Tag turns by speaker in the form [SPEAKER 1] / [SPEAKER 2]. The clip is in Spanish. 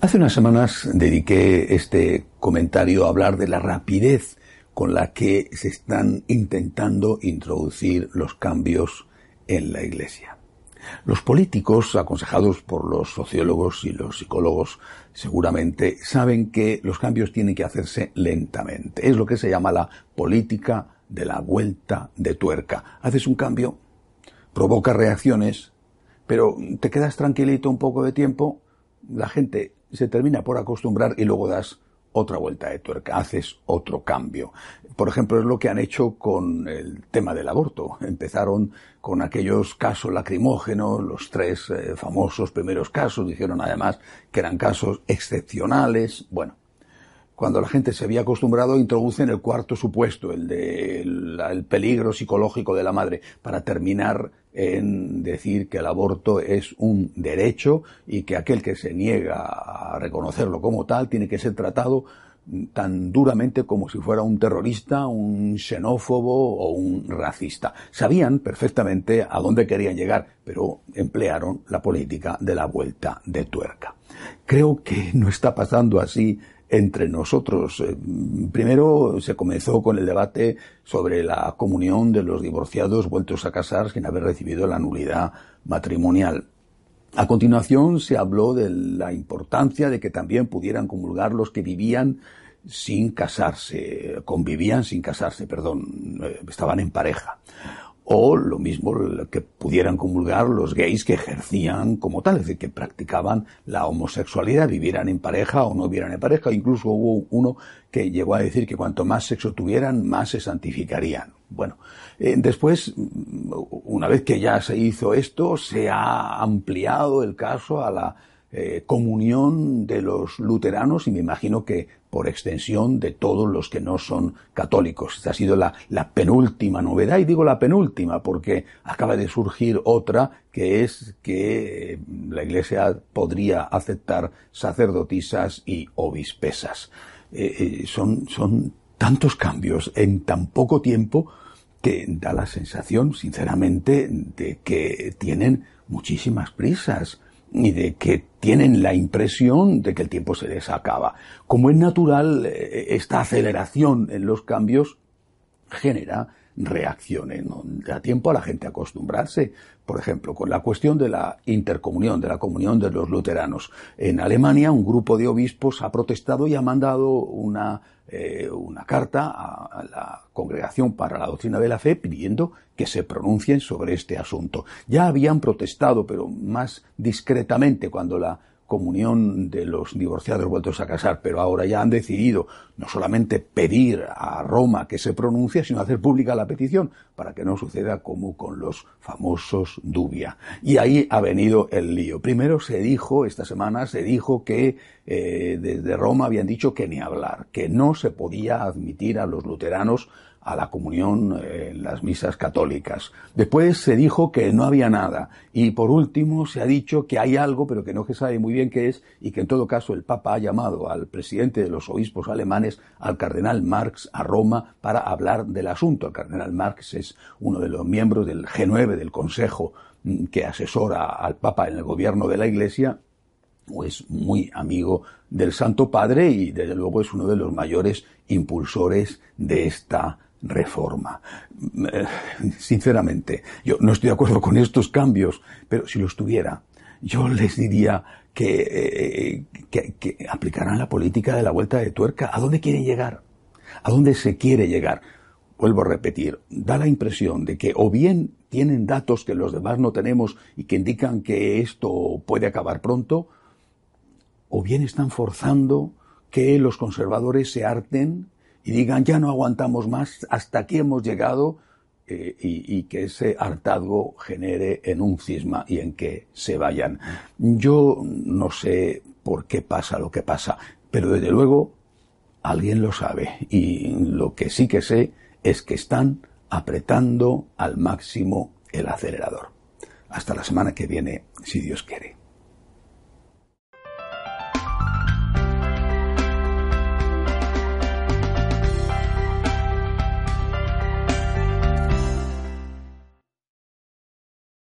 [SPEAKER 1] Hace unas semanas dediqué este comentario a hablar de la rapidez con la que se están intentando introducir los cambios en la Iglesia. Los políticos, aconsejados por los sociólogos y los psicólogos, seguramente saben que los cambios tienen que hacerse lentamente. Es lo que se llama la política de la vuelta de tuerca. Haces un cambio, provoca reacciones, pero te quedas tranquilito un poco de tiempo, la gente se termina por acostumbrar y luego das otra vuelta de tuerca, haces otro cambio. Por ejemplo, es lo que han hecho con el tema del aborto. Empezaron con aquellos casos lacrimógenos, los tres eh, famosos primeros casos, dijeron además que eran casos excepcionales. Bueno, cuando la gente se había acostumbrado, introducen el cuarto supuesto, el del peligro psicológico de la madre, para terminar en decir que el aborto es un derecho y que aquel que se niega a reconocerlo como tal tiene que ser tratado tan duramente como si fuera un terrorista, un xenófobo o un racista. Sabían perfectamente a dónde querían llegar, pero emplearon la política de la vuelta de tuerca. Creo que no está pasando así entre nosotros. Eh, primero se comenzó con el debate sobre la comunión de los divorciados vueltos a casar sin haber recibido la nulidad matrimonial. A continuación se habló de la importancia de que también pudieran comulgar los que vivían sin casarse, convivían sin casarse, perdón, eh, estaban en pareja o lo mismo que pudieran comulgar los gays que ejercían como tal, es decir, que practicaban la homosexualidad, vivieran en pareja o no vivieran en pareja. Incluso hubo uno que llegó a decir que cuanto más sexo tuvieran, más se santificarían. Bueno, eh, después, una vez que ya se hizo esto, se ha ampliado el caso a la eh, comunión de los luteranos y me imagino que por extensión de todos los que no son católicos. Esta ha sido la, penúltima novedad y digo la penúltima porque acaba de surgir otra que es que eh, la Iglesia podría aceptar sacerdotisas y obispesas. Eh, son, son tantos cambios en tan poco tiempo que da la sensación, sinceramente, de que tienen muchísimas prisas y de que tienen la impresión de que el tiempo se les acaba. Como es natural, eh, esta aceleración en los cambios genera reacciones, no da tiempo a la gente acostumbrarse. Por ejemplo, con la cuestión de la intercomunión, de la comunión de los luteranos. En Alemania, un grupo de obispos ha protestado y ha mandado una, eh, una carta a, la Congregación para la Doctrina de la Fe pidiendo que se pronuncien sobre este asunto. Ya habían protestado, pero más discretamente, cuando la comunión de los divorciados vueltos a casar, pero ahora ya han decidido no solamente pedir a Roma que se pronuncie, sino hacer pública la petición para que no suceda como con los famosos Dubia. Y ahí ha venido el lío. Primero se dijo, esta semana se dijo que eh, desde Roma habían dicho que ni hablar, que no se podía admitir a los luteranos a la comunión en las misas católicas. Después se dijo que no había nada. Y por último se ha dicho que hay algo, pero que no se sabe muy bien qué es, y que en todo caso el Papa ha llamado al presidente de los obispos alemanes, al cardenal Marx, a Roma para hablar del asunto. El cardenal Marx es uno de los miembros del G9, del Consejo mm, que asesora al Papa en el gobierno de la Iglesia, es muy amigo del Santo Padre y desde luego es uno de los mayores impulsores de esta reforma. Eh, sinceramente, yo no estoy de acuerdo con estos cambios, pero si los tuviera, yo les diría que, eh, que, que, aplicaran la política de la vuelta de tuerca. ¿A dónde quieren llegar? ¿A dónde se quiere llegar? Vuelvo a repetir, da la impresión de que o bien tienen datos que los demás no tenemos y que indican que esto puede acabar pronto, o bien están forzando que los conservadores se harten y digan ya no aguantamos más, hasta aquí hemos llegado eh, y, y, que ese hartazgo genere en un cisma y en que se vayan. Yo no sé por qué pasa lo que pasa, pero desde luego alguien lo sabe y lo que sí que sé es que están apretando al máximo el acelerador. Hasta la semana que viene, si Dios quiere.